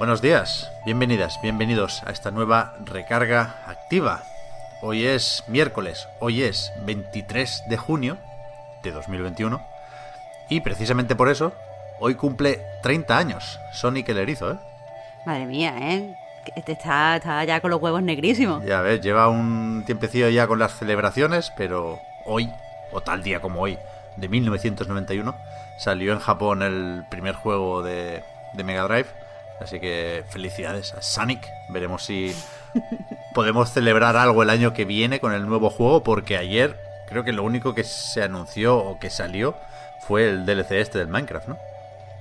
Buenos días, bienvenidas, bienvenidos a esta nueva recarga activa. Hoy es miércoles, hoy es 23 de junio de 2021 y precisamente por eso hoy cumple 30 años Sonic el Erizo, ¿eh? Madre mía, ¿eh? Este está, está ya con los huevos negrísimos. Ya ves, lleva un tiempecillo ya con las celebraciones, pero hoy, o tal día como hoy, de 1991, salió en Japón el primer juego de, de Mega Drive. Así que felicidades a Sonic. Veremos si podemos celebrar algo el año que viene con el nuevo juego, porque ayer creo que lo único que se anunció o que salió fue el DLC este del Minecraft, ¿no?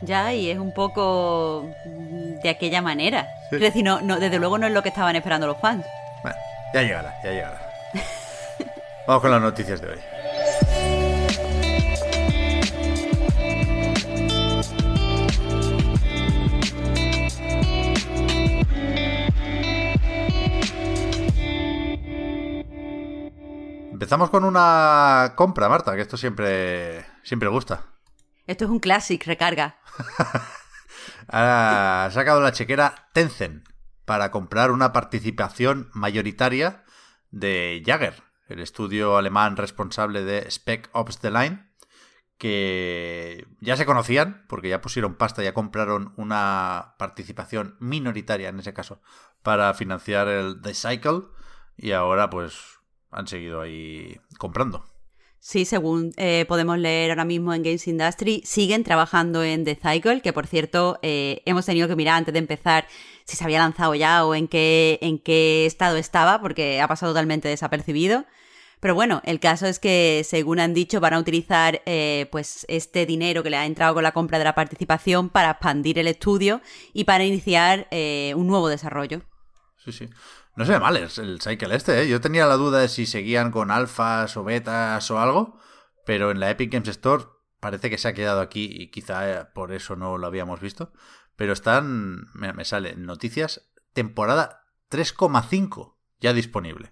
Ya, y es un poco de aquella manera. Es decir, no, no, desde luego no es lo que estaban esperando los fans. Bueno, ya llegará, ya llegará. Vamos con las noticias de hoy. Empezamos con una compra, Marta, que esto siempre, siempre gusta. Esto es un classic, recarga. ha sacado la chequera Tencent para comprar una participación mayoritaria de Jagger, el estudio alemán responsable de Spec Ops The Line, que ya se conocían, porque ya pusieron pasta, ya compraron una participación minoritaria en ese caso para financiar el The Cycle, y ahora pues han seguido ahí comprando. Sí, según eh, podemos leer ahora mismo en Games Industry, siguen trabajando en The Cycle, que por cierto eh, hemos tenido que mirar antes de empezar si se había lanzado ya o en qué, en qué estado estaba, porque ha pasado totalmente desapercibido. Pero bueno, el caso es que, según han dicho, van a utilizar eh, pues este dinero que le ha entrado con la compra de la participación para expandir el estudio y para iniciar un nuevo desarrollo. Sí, sí. No se ve mal el Cycle este, ¿eh? Yo tenía la duda de si seguían con alfas o betas o algo, pero en la Epic Games Store parece que se ha quedado aquí y quizá eh, por eso no lo habíamos visto. Pero están, me, me sale noticias, temporada 3,5 ya disponible.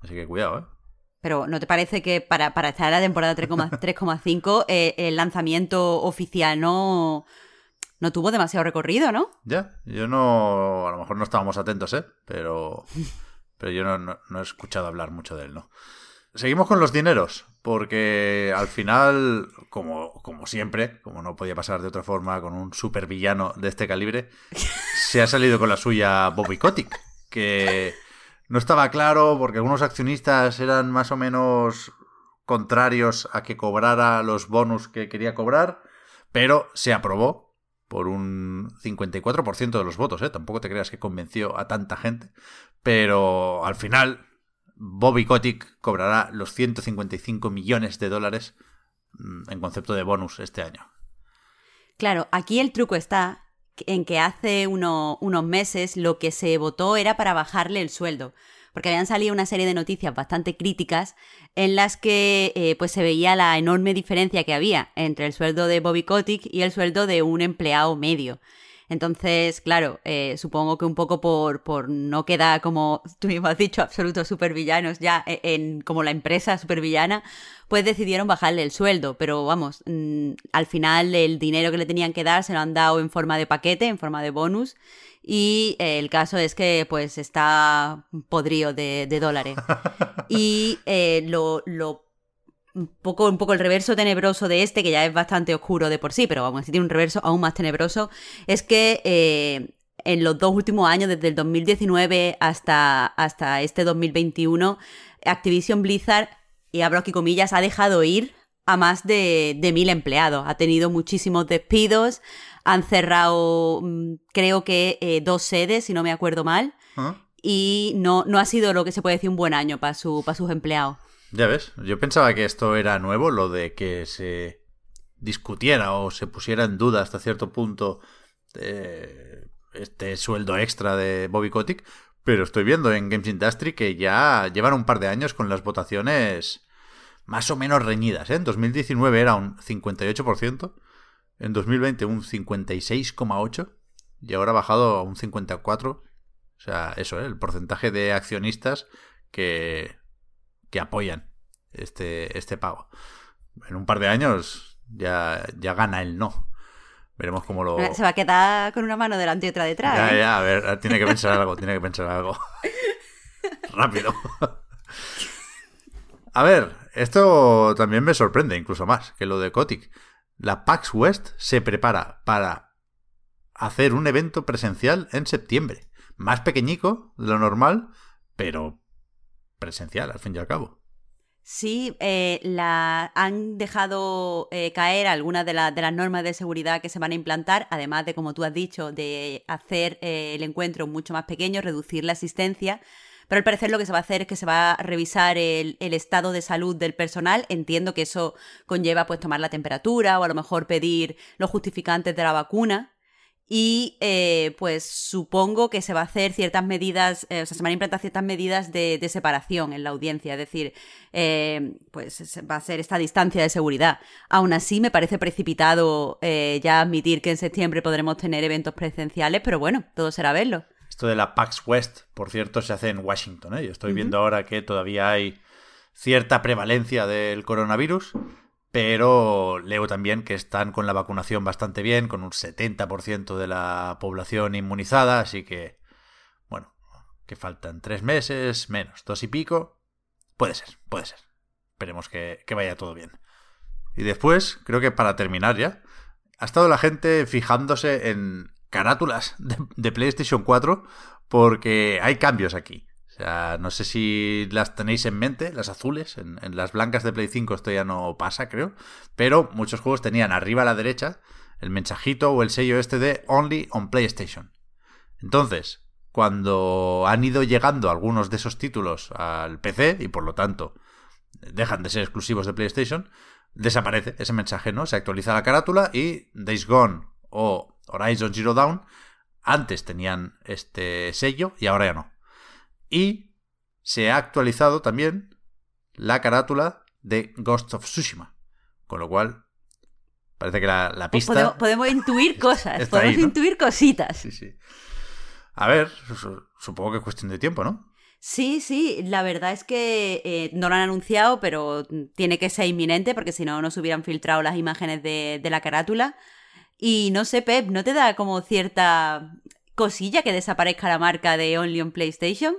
Así que cuidado, ¿eh? Pero ¿no te parece que para, para estar en la temporada 3,5 eh, el lanzamiento oficial no no tuvo demasiado recorrido, ¿no? Ya, yo no, a lo mejor no estábamos atentos, ¿eh? Pero, pero yo no, no, he escuchado hablar mucho de él, ¿no? Seguimos con los dineros, porque al final, como, como siempre, como no podía pasar de otra forma con un supervillano de este calibre, se ha salido con la suya Bobby Kotick, que no estaba claro porque algunos accionistas eran más o menos contrarios a que cobrara los bonus que quería cobrar, pero se aprobó por un 54% de los votos, ¿eh? Tampoco te creas que convenció a tanta gente. Pero al final, Bobby Kotick cobrará los 155 millones de dólares mm, en concepto de bonus este año. Claro, aquí el truco está en que hace unos meses lo que se votó era para bajarle el sueldo porque habían salido una serie de noticias bastante críticas en las que eh, pues se veía la enorme diferencia que había entre el sueldo de Bobby Kotick y el sueldo de un empleado medio. Entonces, claro, eh, supongo que un poco por, por no quedar, como tú mismo has dicho, absolutos supervillanos ya e, en, como la empresa supervillana, pues decidieron bajarle el sueldo. Pero vamos, mm, al final el dinero que le tenían que dar se lo han dado en forma de paquete, en forma de bonus. Y eh, el caso es que pues está podrido de, dólares. Y eh, lo, un poco, un poco el reverso tenebroso de este, que ya es bastante oscuro de por sí, pero vamos, si tiene un reverso aún más tenebroso, es que eh, en los dos últimos años, desde el 2019 hasta, hasta este 2021, Activision Blizzard, y abro aquí comillas, ha dejado ir a más de, de mil empleados. Ha tenido muchísimos despidos, han cerrado, mm, creo que eh, dos sedes, si no me acuerdo mal. ¿Ah? Y no, no ha sido lo que se puede decir un buen año para, su, para sus empleados. Ya ves, yo pensaba que esto era nuevo, lo de que se discutiera o se pusiera en duda hasta cierto punto eh, este sueldo extra de Bobby Kotick, pero estoy viendo en Games Industry que ya llevan un par de años con las votaciones más o menos reñidas. ¿eh? En 2019 era un 58%, en 2020 un 56,8% y ahora ha bajado a un 54%. O sea, eso, ¿eh? el porcentaje de accionistas que, que apoyan este, este pago. En un par de años ya, ya gana el no. Veremos cómo lo. Se va a quedar con una mano delante y otra detrás. Ya, ¿eh? ya, a ver, tiene que pensar algo, tiene que pensar algo. Rápido. A ver, esto también me sorprende, incluso más que lo de Kotick. La PAX West se prepara para hacer un evento presencial en septiembre. Más pequeñico de lo normal, pero presencial, al fin y al cabo. Sí, eh, la, han dejado eh, caer algunas de, la- de las normas de seguridad que se van a implantar, además de, como tú has dicho, de hacer eh, el encuentro mucho más pequeño, reducir la asistencia. Pero al parecer lo que se va a hacer es que se va a revisar el, el estado de salud del personal. Entiendo que eso conlleva pues tomar la temperatura o a lo mejor pedir los justificantes de la vacuna. Y eh, pues supongo que se va a hacer ciertas medidas, eh, o sea, se van a implantar ciertas medidas de, de separación en la audiencia, es decir, eh, pues va a ser esta distancia de seguridad. Aún así, me parece precipitado eh, ya admitir que en septiembre podremos tener eventos presenciales, pero bueno, todo será verlo. Esto de la PAX West, por cierto, se hace en Washington. ¿eh? Yo estoy viendo ahora que todavía hay cierta prevalencia del coronavirus, pero leo también que están con la vacunación bastante bien, con un 70% de la población inmunizada, así que, bueno, que faltan tres meses, menos, dos y pico. Puede ser, puede ser. Esperemos que, que vaya todo bien. Y después, creo que para terminar ya, ha estado la gente fijándose en carátulas de, de PlayStation 4 porque hay cambios aquí. Sea, no sé si las tenéis en mente, las azules, en, en las blancas de Play 5 esto ya no pasa, creo, pero muchos juegos tenían arriba a la derecha el mensajito o el sello este de Only on PlayStation. Entonces, cuando han ido llegando algunos de esos títulos al PC y por lo tanto dejan de ser exclusivos de PlayStation, desaparece ese mensaje, ¿no? Se actualiza la carátula y Days Gone o Horizon Zero Dawn antes tenían este sello y ahora ya no. Y se ha actualizado también la carátula de Ghost of Tsushima. Con lo cual, parece que la, la pista... Podemos, podemos intuir cosas, ahí, podemos ¿no? intuir cositas. Sí, sí. A ver, su- supongo que es cuestión de tiempo, ¿no? Sí, sí, la verdad es que eh, no lo han anunciado, pero tiene que ser inminente porque si no, no se hubieran filtrado las imágenes de, de la carátula. Y no sé, Pep, ¿no te da como cierta cosilla que desaparezca la marca de Only on PlayStation?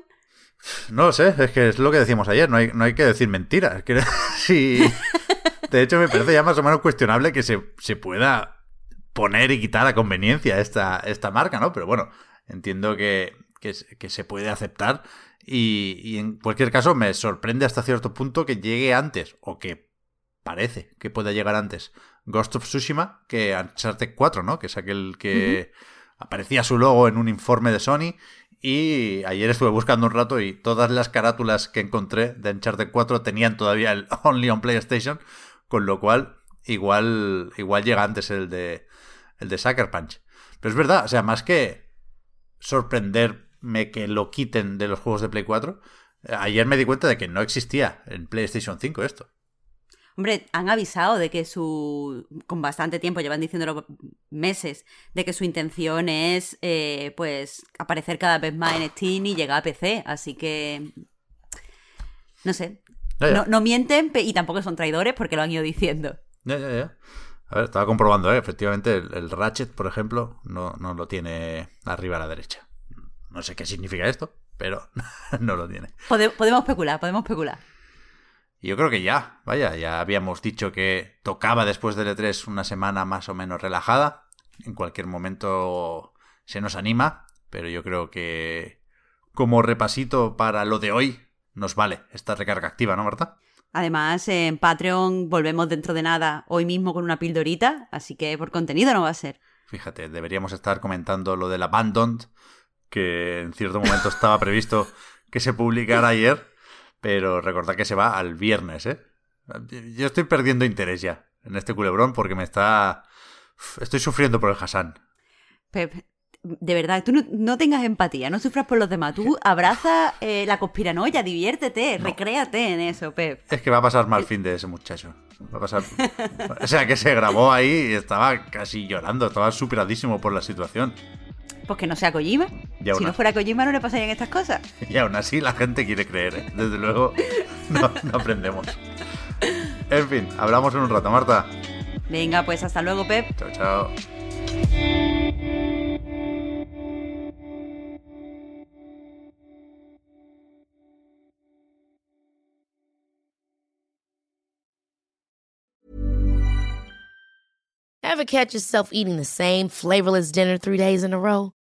No lo sé, es que es lo que decíamos ayer, no hay, no hay que decir mentiras. Sí. De hecho, me parece ya más o menos cuestionable que se, se pueda poner y quitar a conveniencia esta, esta marca, ¿no? Pero bueno, entiendo que, que, se- que se puede aceptar y, y en cualquier caso me sorprende hasta cierto punto que llegue antes, o que parece que pueda llegar antes, Ghost of Tsushima que Uncharted 4, ¿no? Que es aquel que aparecía su logo en un informe de Sony y ayer estuve buscando un rato y todas las carátulas que encontré de Uncharted 4 tenían todavía el Only on PlayStation, con lo cual igual, igual llega antes el de, el de Sucker Punch. Pero es verdad, o sea, más que sorprenderme que lo quiten de los juegos de Play 4, eh, ayer me di cuenta de que no existía en PlayStation 5 esto. Hombre, han avisado de que su. con bastante tiempo, llevan diciéndolo meses, de que su intención es, eh, pues, aparecer cada vez más en Steam y llegar a PC. Así que. No sé. No, no mienten y tampoco son traidores porque lo han ido diciendo. Ya, ya, ya. A ver, estaba comprobando, ¿eh? efectivamente, el, el Ratchet, por ejemplo, no, no lo tiene arriba a la derecha. No sé qué significa esto, pero no lo tiene. Pode- podemos especular, podemos especular. Y yo creo que ya, vaya, ya habíamos dicho que tocaba después del E3 una semana más o menos relajada. En cualquier momento se nos anima, pero yo creo que como repasito para lo de hoy nos vale esta recarga activa, ¿no, Marta? Además, en Patreon volvemos dentro de nada hoy mismo con una pildorita, así que por contenido no va a ser. Fíjate, deberíamos estar comentando lo del Abandoned, que en cierto momento estaba previsto que se publicara ayer, pero recordad que se va al viernes, ¿eh? Yo estoy perdiendo interés ya en este culebrón porque me está... Estoy sufriendo por el Hassan. Pep, de verdad, tú no, tengas empatía, no sufras por los demás. Tú abraza eh, la conspiranoia, diviértete, recréate en eso, Pep. Es que va a pasar mal fin de ese muchacho. Va a pasar... o sea, que se grabó ahí y estaba casi llorando, estaba superadísimo por la situación. Pues que no sea Kojima. Si no fuera Kojima no le pasarían estas cosas. Y aún así la gente quiere creer, ¿eh? Desde luego no, no aprendemos. En fin, hablamos en un rato, Marta. Venga, pues hasta luego, Pep. Chao, chao. Ever catch yourself eating the same flavorless dinner three days in a row?